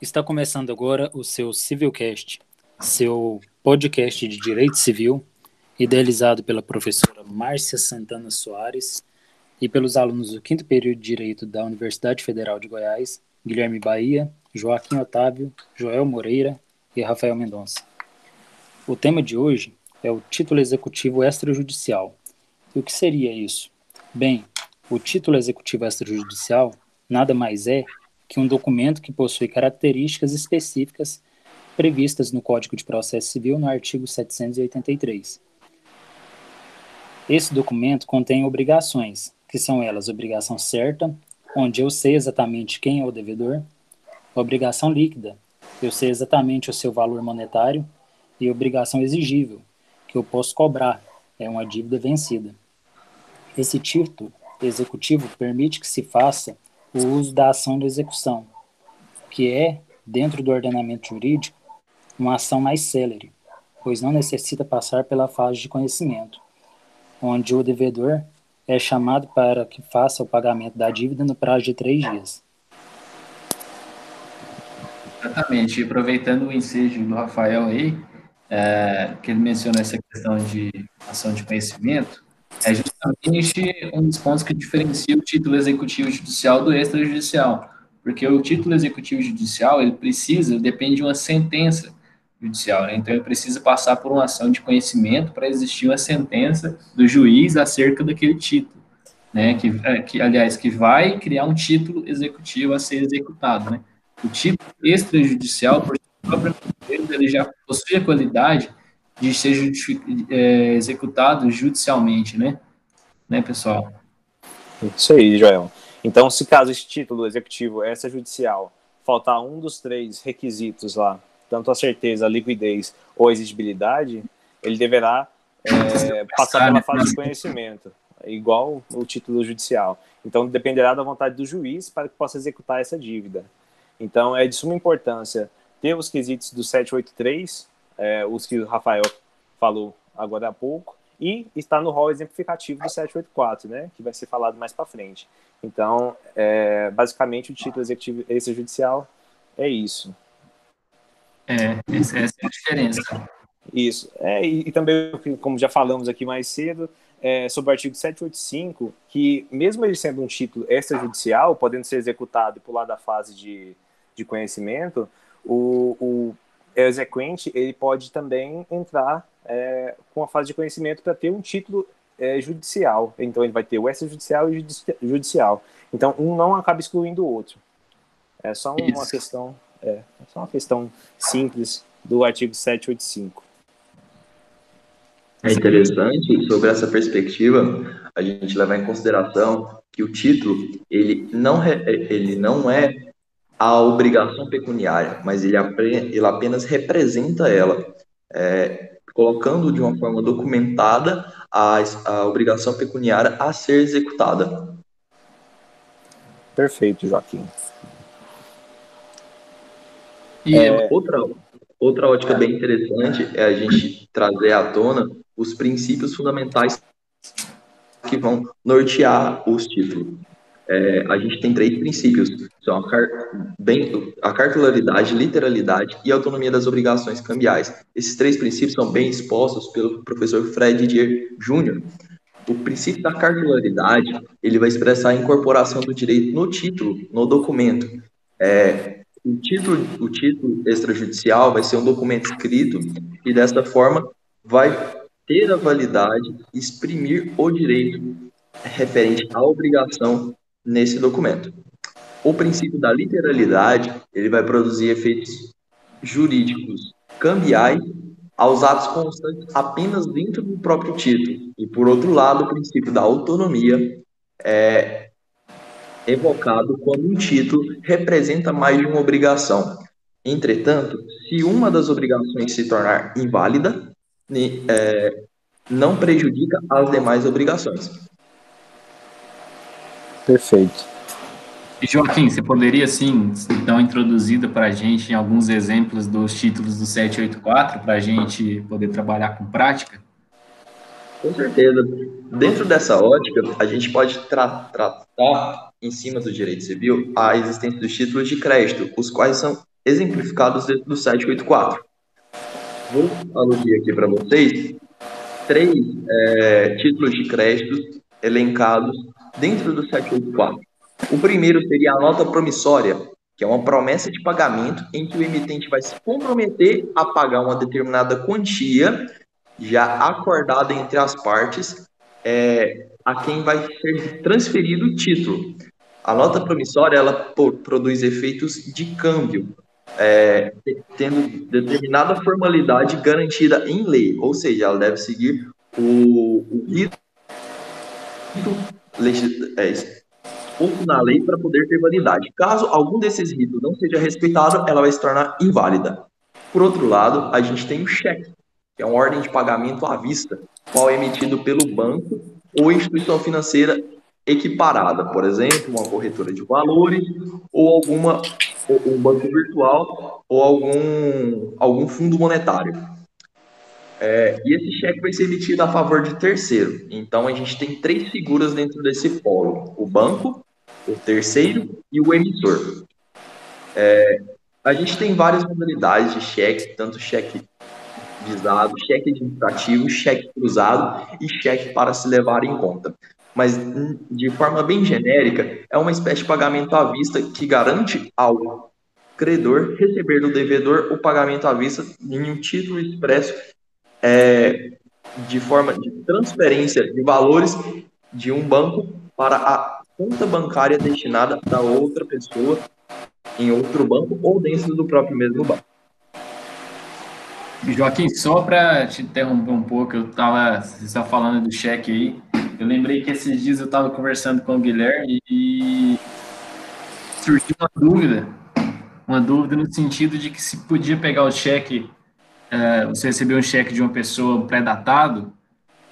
Está começando agora o seu Civilcast, seu podcast de direito civil, idealizado pela professora Márcia Santana Soares e pelos alunos do quinto período de Direito da Universidade Federal de Goiás, Guilherme Bahia, Joaquim Otávio, Joel Moreira e Rafael Mendonça. O tema de hoje é o título executivo extrajudicial. E o que seria isso? Bem, o título executivo extrajudicial nada mais é que um documento que possui características específicas previstas no Código de Processo Civil no artigo 783. Esse documento contém obrigações, que são elas obrigação certa, onde eu sei exatamente quem é o devedor, obrigação líquida, eu sei exatamente o seu valor monetário, e obrigação exigível, que eu posso cobrar, é uma dívida vencida. Esse título executivo permite que se faça o uso da ação de execução, que é, dentro do ordenamento jurídico, uma ação mais célere, pois não necessita passar pela fase de conhecimento, onde o devedor é chamado para que faça o pagamento da dívida no prazo de três dias. Exatamente. Aproveitando o ensejo do Rafael aí, é, que ele menciona essa questão de ação de conhecimento, é justamente um dos pontos que diferencia o título executivo judicial do extrajudicial, porque o título executivo judicial, ele precisa, depende de uma sentença judicial, né? então ele precisa passar por uma ação de conhecimento para existir uma sentença do juiz acerca daquele título, né, que, é, que aliás, que vai criar um título executivo a ser executado, né? O título extrajudicial, por próprio ele já possui a qualidade de ser é, executado judicialmente, né? Né, pessoal? Isso aí, Joel. Então, se caso esse título executivo é judicial faltar um dos três requisitos lá, tanto a certeza, a liquidez ou a exigibilidade, ele deverá é, passar pela fase de conhecimento, igual o título judicial. Então, dependerá da vontade do juiz para que possa executar essa dívida. Então, é de suma importância ter os quesitos do 783 é, os que o Rafael falou agora há pouco, e está no rol exemplificativo do 784, né, que vai ser falado mais para frente. Então, é, basicamente, o título executivo extrajudicial é isso. É, essa é a diferença. Isso. É, e, e, também, como já falamos aqui mais cedo, é, sobre o artigo 785, que mesmo ele sendo um título extrajudicial, podendo ser executado e pular da fase de, de conhecimento, o, o exequente ele pode também entrar é, com a fase de conhecimento para ter um título é, judicial. Então ele vai ter o extrajudicial e o judicial. Então um não acaba excluindo o outro. É só uma Isso. questão, é, é só uma questão simples do artigo 785. É interessante sobre essa perspectiva a gente levar em consideração que o título ele não, ele não é a obrigação pecuniária, mas ele, ele apenas representa ela, é, colocando de uma forma documentada a, a obrigação pecuniária a ser executada. Perfeito, Joaquim. E é... outra, outra ótica bem interessante é a gente trazer à tona os princípios fundamentais que vão nortear os títulos é, a gente tem três princípios, são a, car bem, a cartularidade, literalidade e autonomia das obrigações cambiais. Esses três princípios são bem expostos pelo professor Fred Dier Jr. O princípio da cartularidade, ele vai expressar a incorporação do direito no título, no documento. É, o título, o título extrajudicial vai ser um documento escrito e dessa forma vai ter a validade, exprimir o direito referente à obrigação nesse documento. O princípio da literalidade, ele vai produzir efeitos jurídicos cambiais aos atos constantes apenas dentro do próprio título. E, por outro lado, o princípio da autonomia é evocado quando um título representa mais de uma obrigação. Entretanto, se uma das obrigações se tornar inválida, é, não prejudica as demais obrigações. Perfeito. E Joaquim, você poderia, sim, uma introduzida para a gente em alguns exemplos dos títulos do 784, para a gente poder trabalhar com prática? Com certeza. Dentro dessa ótica, a gente pode tra tratar, em cima do direito civil, a existência dos títulos de crédito, os quais são exemplificados dentro do 784. Vou aludir aqui para vocês três é, títulos de crédito elencados dentro do 784. O primeiro seria a nota promissória, que é uma promessa de pagamento em que o emitente vai se comprometer a pagar uma determinada quantia já acordada entre as partes é, a quem vai ser transferido o título. A nota promissória ela produz efeitos de câmbio, é, tendo determinada formalidade garantida em lei, ou seja, ela deve seguir o, rito é, exposto na lei para poder ter validade. Caso algum desses ritos não seja respeitado, ela vai se tornar inválida. Por outro lado, a gente tem o cheque, que é uma ordem de pagamento à vista, qual é emitido pelo banco ou instituição financeira equiparada, por exemplo, uma corretora de valores ou alguma um banco virtual ou algum algum fundo monetário. É, e esse cheque vai ser emitido a favor de terceiro. Então a gente tem três figuras dentro desse polo: o banco, o terceiro e o emissor. É, a gente tem várias modalidades de cheque, tanto cheque visado, cheque administrativo, cheque cruzado e cheque para se levar em conta. Mas, de forma bem genérica, é uma espécie de pagamento à vista que garante ao credor receber do devedor o pagamento à vista em um título expresso é, de forma de transferência de valores de um banco para a conta bancária destinada da outra pessoa em outro banco ou dentro do próprio mesmo banco. Joaquim, só para te interromper um pouco, eu estava você estava falando do cheque aí. Eu lembrei que esses dias eu estava conversando com o Guilherme e surgiu uma dúvida, uma dúvida no sentido de que se podia pegar o cheque, é, você recebeu um cheque de uma pessoa pré-datado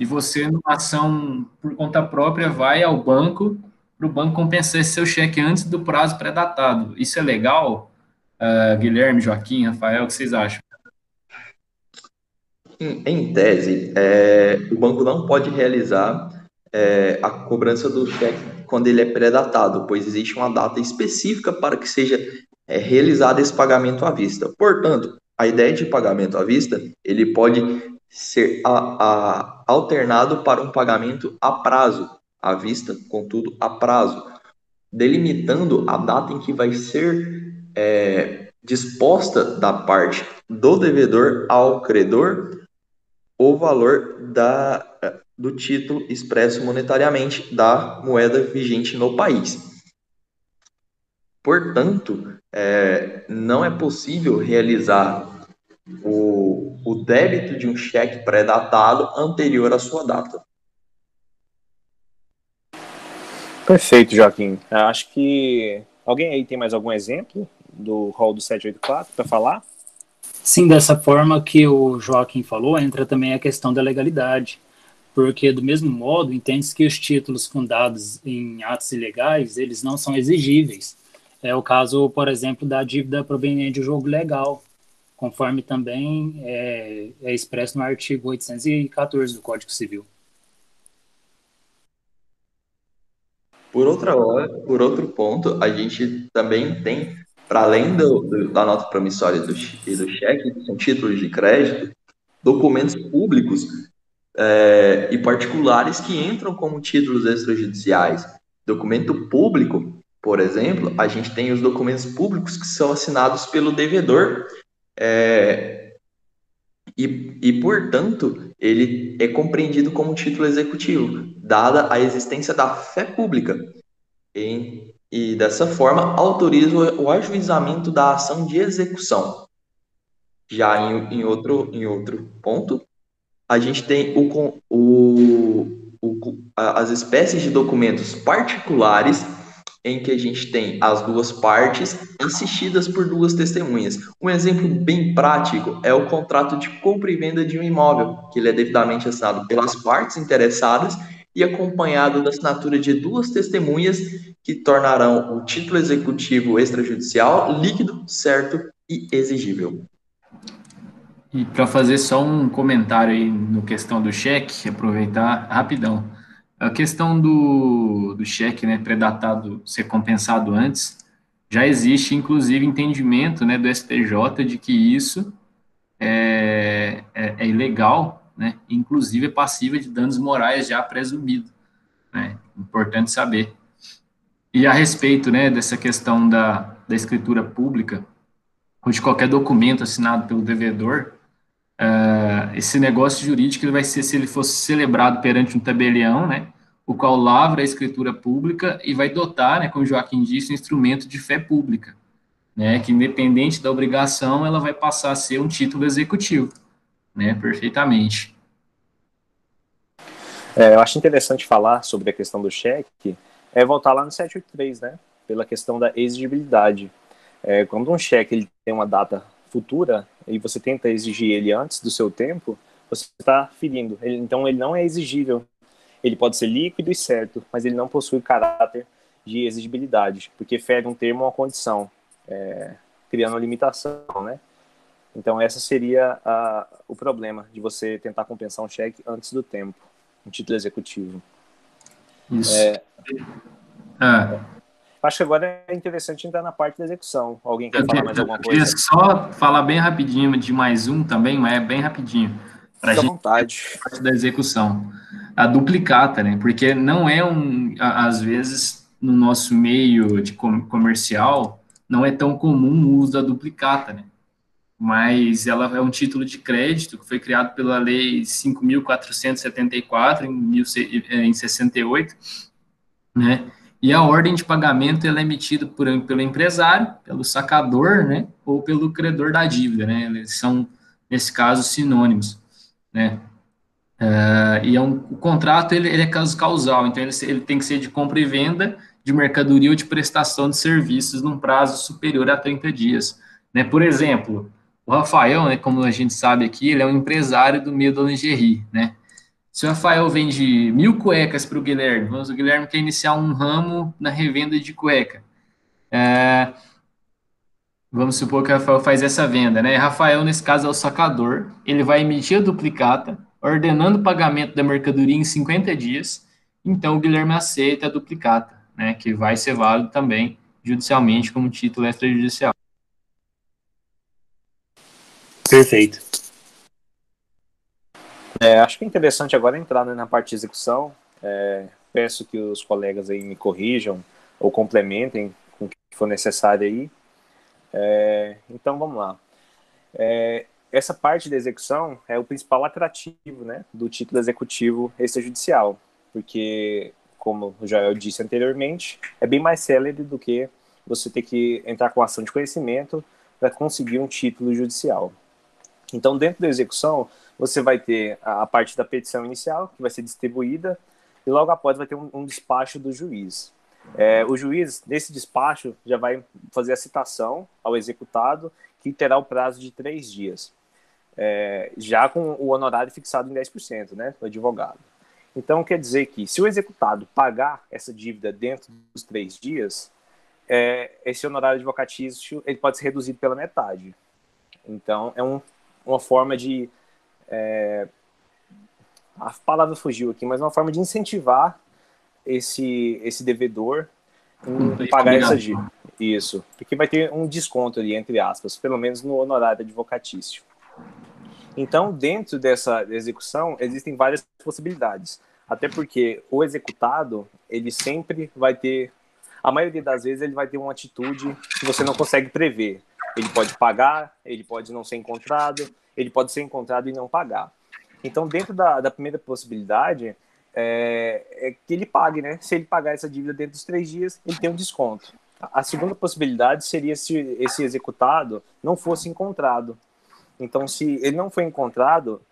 e você, numa ação por conta própria, vai ao banco para o banco compensar esse seu cheque antes do prazo pré-datado. Isso é legal? Uh, Guilherme, Joaquim, Rafael, o que vocês acham? Em, em tese, é, o banco não pode realizar é, a cobrança do cheque quando ele é pré-datado, pois existe uma data específica para que seja é, realizado esse pagamento à vista. Portanto, a ideia de pagamento à vista, ele pode ser a, a, alternado para um pagamento a prazo, à vista, contudo, a prazo, delimitando a data em que vai ser é, disposta da parte do devedor ao credor o valor da, do título expresso monetariamente da moeda vigente no país. Portanto, é, não é possível realizar o, o débito de um cheque pré-datado anterior à sua data. Perfeito, Joaquim. Acho que alguém aí tem mais algum exemplo do rol do 784 para falar? Sim, dessa forma que o Joaquim falou, entra também a questão da legalidade, porque do mesmo modo entende-se que os títulos fundados em atos ilegais, eles não são exigíveis. É o caso, por exemplo, da dívida proveniente de jogo legal, conforme também é, é expresso no artigo 814 do Código Civil. Por outra hora, por outro ponto, a gente também tem para além do, do, da nota promissória do, e do cheque, que são títulos de crédito, documentos públicos é, e particulares que entram como títulos extrajudiciais. Documento público, por exemplo, a gente tem os documentos públicos que são assinados pelo devedor é, e, e, portanto, ele é compreendido como título executivo, dada a existência da fé pública em e, dessa forma, autoriza o ajuizamento da ação de execução. Já em, em, outro, em outro ponto, a gente tem o, o, o, as espécies de documentos particulares em que a gente tem as duas partes assistidas por duas testemunhas. Um exemplo bem prático é o contrato de compra e venda de um imóvel, que ele é devidamente assinado pelas partes interessadas e acompanhado da assinatura de duas testemunhas que tornarão o título executivo extrajudicial líquido, certo e exigível. E para fazer só um comentário aí no questão do cheque, aproveitar rapidão. A questão do, do cheque né, pré-datado ser compensado antes, já existe, inclusive, entendimento né, do STJ de que isso é, é, é ilegal, né, inclusive é passível de danos morais já presumido. Né, importante saber. E a respeito né, dessa questão da, da escritura pública, ou de qualquer documento assinado pelo devedor, uh, esse negócio jurídico ele vai ser, se ele fosse celebrado perante um tabelião, né, o qual lavra a escritura pública e vai dotar, né, como Joaquim disse, um instrumento de fé pública, né, que independente da obrigação, ela vai passar a ser um título executivo, né, perfeitamente. É, eu acho interessante falar sobre a questão do cheque, é voltar lá no 783, né, pela questão da exigibilidade. É, quando um cheque ele tem uma data futura e você tenta exigir ele antes do seu tempo, você está ferindo. Ele, então ele não é exigível ele pode ser líquido e certo, mas ele não possui caráter de exigibilidade, porque fere um termo ou uma condição, é, criando uma limitação, né? Então, essa seria a, o problema de você tentar compensar um cheque antes do tempo, um título executivo. Isso. É, ah. Acho que agora é interessante entrar na parte da execução. Alguém quer eu falar mais alguma coisa? Só falar bem rapidinho de mais um também, mas é bem rapidinho. Para a vontade. Parte da execução a duplicata, né? Porque não é um, às vezes, no nosso meio de comercial, não é tão comum o uso da duplicata, né? Mas ela é um título de crédito que foi criado pela Lei 5.474 em, em 68, né? E a ordem de pagamento ela é emitida por, pelo empresário, pelo sacador, né? Ou pelo credor da dívida, né? Eles são, nesse caso, sinônimos, né? Uh, e é um, o contrato ele, ele é caso causal, então ele, ele, tem que ser de compra e venda de mercadoria ou de prestação de serviços num prazo superior a 30 dias. Né? Por exemplo, o Rafael, né, como a gente sabe aqui, ele é um empresário do meio da lingerie. Né? Se o Rafael vende mil cuecas para o Guilherme, vamos, o Guilherme quer iniciar um ramo na revenda de cueca. Uh, vamos supor que o Rafael faz essa venda, né? Rafael, nesse caso, é o sacador, ele vai emitir a duplicata, ordenando o pagamento da mercadoria em 50 dias, então o Guilherme aceita a duplicata, né, que vai ser válido também judicialmente como título extrajudicial. Perfeito. É, acho que é interessante agora entrar né, na parte de execução. É, peço que os colegas aí me corrijam ou complementem com o que for necessário aí. É, então vamos lá. É, essa parte da execução é o principal atrativo né, do título executivo extrajudicial, porque, como o Joel disse anteriormente, é bem mais célere do que você ter que entrar com ação de conhecimento para conseguir um título judicial. Então, dentro da execução, você vai ter a parte da petição inicial, que vai ser distribuída, e logo após vai ter um, um despacho do juiz. É, o juiz, nesse despacho, já vai fazer a citação ao executado, que terá o prazo de três dias é, já com o honorário fixado em 10%, né, do advogado. Então, quer dizer que se o executado pagar essa dívida dentro dos três dias, é, esse honorário advocatício ele pode ser reduzido pela metade. Então, é um, uma forma de. É, a palavra fugiu aqui, mas é uma forma de incentivar esse, esse devedor em pagar essa dívida. Isso, porque vai ter um desconto ali, entre aspas, pelo menos no honorário advocatício. Então, dentro dessa execução, existem várias possibilidades. Até porque o executado, ele sempre vai ter, a maioria das vezes, ele vai ter uma atitude que você não consegue prever. Ele pode pagar, ele pode não ser encontrado, ele pode ser encontrado e não pagar. Então, dentro da, da primeira possibilidade, é, é, que ele pague, né? Se ele pagar essa dívida dentro dos três dias, ele tem um desconto. A segunda possibilidade seria se esse executado não fosse encontrado. Então, se ele não foi encontrado,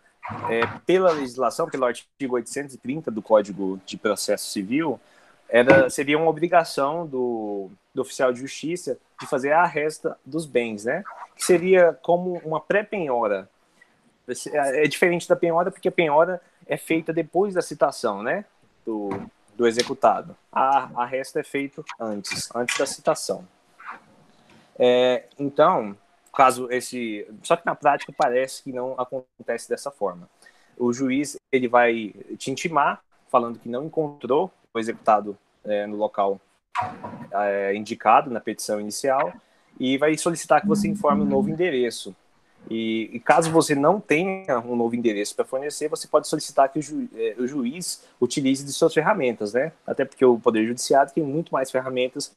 é, pela legislação, pelo artigo 830 do Código de Processo Civil, era, seria uma obrigação do, do oficial de justiça de fazer a resta dos bens, né? Que seria como uma pré-penhora. É, é diferente da penhora porque a penhora é feita depois da citação, né? Do, do executado. A, a resta é feita antes, antes da citação. É, então, caso esse. Só que na prática parece que não acontece dessa forma. O juiz ele vai te intimar, falando que não encontrou o executado é, no local é, indicado na petição inicial e vai solicitar que você informe o novo endereço. E, e, caso você não tenha um novo endereço para fornecer, você pode solicitar que o, ju, é, o, juiz utilize de suas ferramentas, né? Até porque o Poder Judiciário tem muito mais ferramentas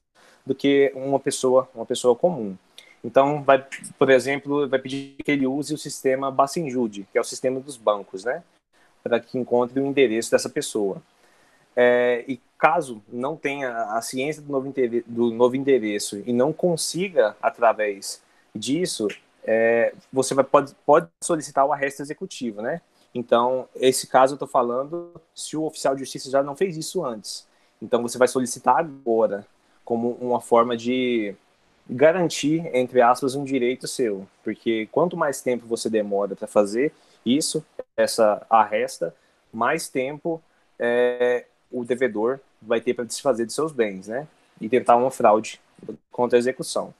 do que uma pessoa, uma pessoa comum. Então, vai, por exemplo, vai pedir que ele use o sistema Bacenjude, que é o sistema dos bancos, né? Para que encontre o endereço dessa pessoa. É, e caso não tenha a ciência do novo, do novo endereço e não consiga, através disso, é, você vai, pode, pode solicitar o arresto executivo, né? Então, esse caso eu estou falando se o oficial de justiça já não fez isso antes. Então, você vai solicitar agora, como uma forma de garantir, entre aspas, um direito seu. Porque quanto mais tempo você demora para fazer isso, essa arresta, mais tempo é, o devedor vai ter para desfazer de seus bens, né? E tentar uma fraude contra a execução.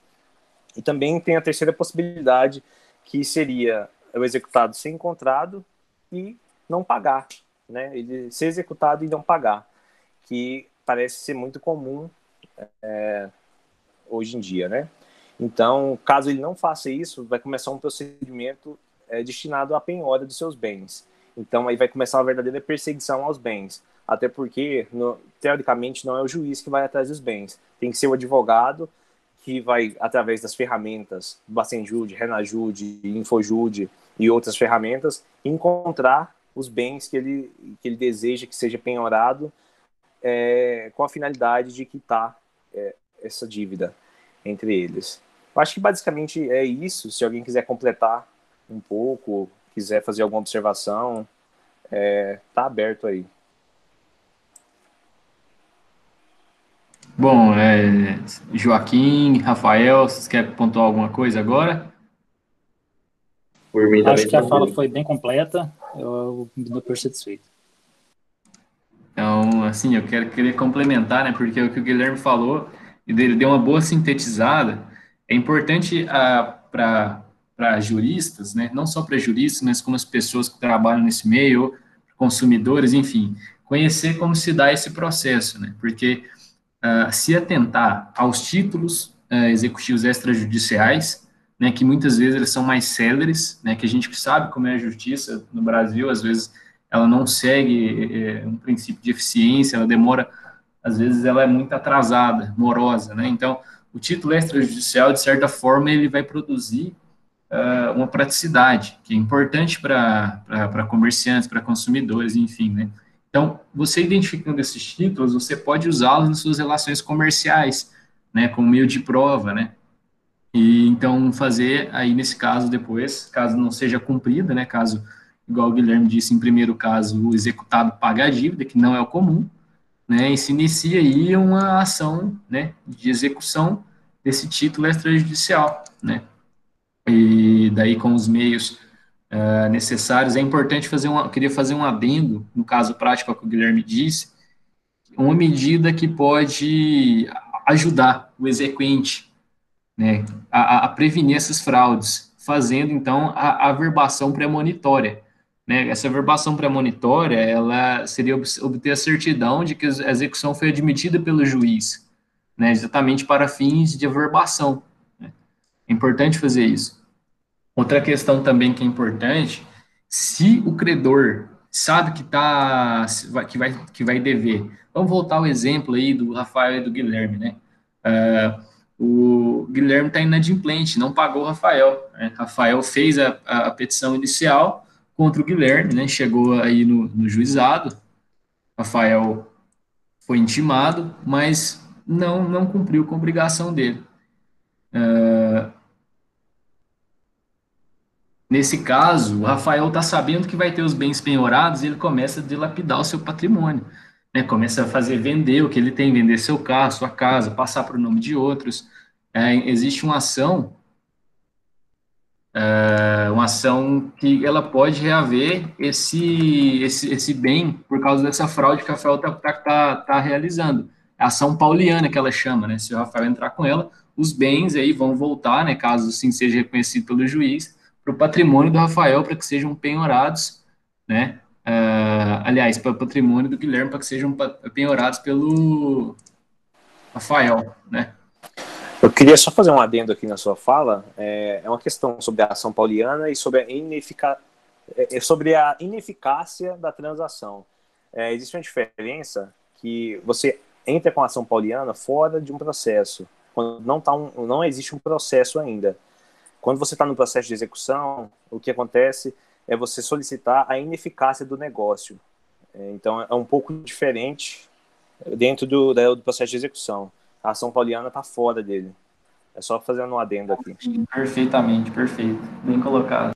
E também tem a terceira possibilidade, que seria o executado ser encontrado e não pagar, né? Ele ser executado e não pagar, que parece ser muito comum é, hoje em dia, né? Então, caso ele não faça isso, vai começar um procedimento é, destinado à penhora dos seus bens. Então, aí vai começar uma verdadeira perseguição aos bens. Até porque, no, teoricamente, não é o juiz que vai atrás dos bens. Tem que ser o advogado que vai, através das ferramentas, Bacenjude, Renajude, Infojude e outras ferramentas, encontrar os bens que ele, que ele deseja que seja penhorado é, com a finalidade de quitar é, essa dívida entre eles. Eu acho que basicamente é isso. Se alguém quiser completar um pouco, quiser fazer alguma observação, é, tá aberto aí. Bom, é, Joaquim, Rafael, vocês querem pontuar alguma coisa agora? Acho que a fala foi bem completa, eu estou por satisfeito. Então, assim, eu quero querer complementar, né, porque o que o Guilherme falou, e ele deu uma boa sintetizada, é importante ah, para juristas, né, não só para juristas, mas como as pessoas que trabalham nesse meio, consumidores, enfim, conhecer como se dá esse processo, né, porque uh, se atentar aos títulos uh, executivos extrajudiciais, né, que muitas vezes eles são mais céleres, né, que a gente sabe como é a justiça no Brasil, às vezes ela não segue é, um princípio de eficiência, ela demora, às vezes ela é muito atrasada, morosa, né, então o título extrajudicial, de certa forma, ele vai produzir uh, uma praticidade, que é importante para comerciantes, para consumidores, enfim, né, então, você identificando esses títulos, você pode usá-los nas suas relações comerciais, né, como meio de prova, né? E então fazer aí nesse caso depois, caso não seja cumprida, né, caso igual o Guilherme disse em primeiro caso, o executado paga a dívida, que não é o comum, né, e se inicia aí uma ação, né, de execução desse título extrajudicial, né? E daí com os meios uh, necessários. É importante fazer um, eu queria fazer um adendo, no caso prático, ao que o Guilherme disse, uma medida que pode ajudar o exequente né, a, a prevenir essas fraudes, fazendo, então, a, a verbação premonitória. Né? Essa verbação premonitória, ela seria obter a certidão de que a execução foi admitida pelo juiz, né, exatamente para fins de averbação. Né? É importante fazer isso. Outra questão também que é importante, se o credor sabe que tá que vai que vai dever. Vamos voltar ao exemplo aí do Rafael e do Guilherme, né? Uh, o Guilherme está inadimplente, não pagou o Rafael. Né? Rafael fez a, a, a, petição inicial contra o Guilherme, né? Chegou aí no, no juizado. Rafael foi intimado, mas não não cumpriu com a obrigação dele. Uh, Nesse caso, o Rafael está sabendo que vai ter os bens penhorados e ele começa a dilapidar o seu patrimônio. Né? Começa a fazer vender o que ele tem, vender seu carro, sua casa, passar para o nome de outros. É, existe uma ação, é, uma ação que ela pode reaver esse, esse, esse bem por causa dessa fraude que o Rafael está tá, tá, tá realizando. É a ação pauliana que ela chama, né? Se o Rafael entrar com ela, os bens aí vão voltar, né? Caso assim seja reconhecido pelo juiz, para o patrimônio do Rafael para que sejam penhorados, né? Uh, aliás, para o patrimônio do Guilherme para que sejam penhorados pelo Rafael, né? Eu queria só fazer um adendo aqui na sua fala. É, é uma questão sobre a ação pauliana e sobre a, inefica... É, é sobre a ineficácia da transação. É, existe uma diferença que você entra com a ação pauliana fora de um processo, quando não, tá um, não existe um processo ainda. Quando você está no processo de execução, o que acontece é você solicitar a ineficácia do negócio. É, então, é um pouco diferente dentro do, do processo de execução. A ação pauliana está fora dele. É só fazendo um adendo aqui. Perfeitamente, perfeito. Bem colocado.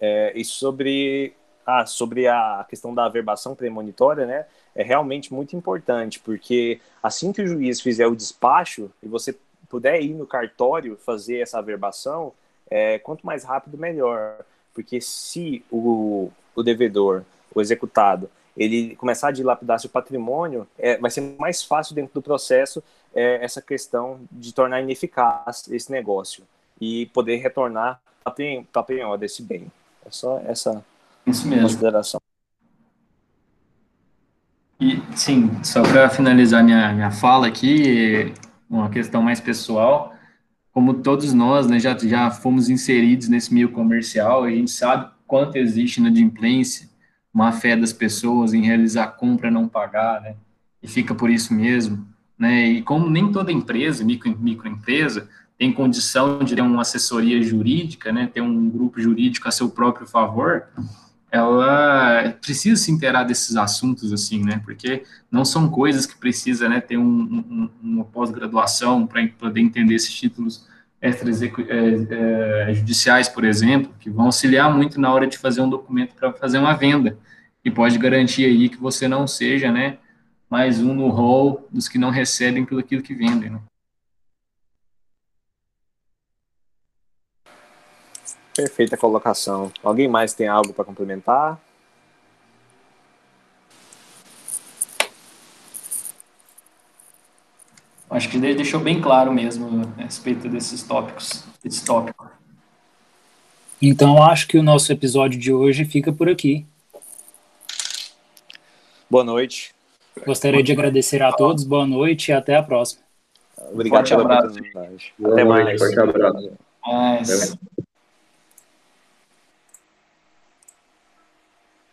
É, e sobre, ah, sobre a questão da averbação premonitória, né? É realmente muito importante, porque assim que o juiz fizer o despacho e você puder ir no cartório fazer essa averbação, é, quanto mais rápido, melhor. Porque se o, o devedor, o executado, ele começar a dilapidar seu patrimônio, é, vai ser mais fácil dentro do processo é, essa questão de tornar ineficaz esse negócio e poder retornar para a penhora desse bem. É só essa Isso mesmo. consideração. E, sim, só para finalizar minha, minha fala aqui, uma questão mais pessoal, como todos nós né, já, já fomos inseridos nesse meio comercial, a gente sabe quanto existe na inadimplência, má fé das pessoas em realizar compra não pagar, né? E fica por isso mesmo, né? E como nem toda empresa, micro, microempresa, tem condição de ter uma assessoria jurídica, né? Ter um grupo jurídico a seu próprio favor, ela precisa se inteirar desses assuntos, assim, né? Porque não são coisas que precisa, né? Ter um, um, uma pós-graduação para poder entender esses títulos extrajudiciais, é, é, por exemplo, que vão auxiliar muito na hora de fazer um documento para fazer uma venda e pode garantir aí que você não seja, né, mais um no rol dos que não recebem pelo aquilo que vendem, né? Perfeita colocação. Alguém mais tem algo para complementar? Acho que deixou bem claro mesmo a respeito desses tópicos, desse tópico. Então, acho que o nosso episódio de hoje fica por aqui. Boa noite. Gostaria de agradecer a todos, boa noite e até a próxima. Obrigado forte pela abraço. oportunidade. Até mais. Forte abraço. Mas...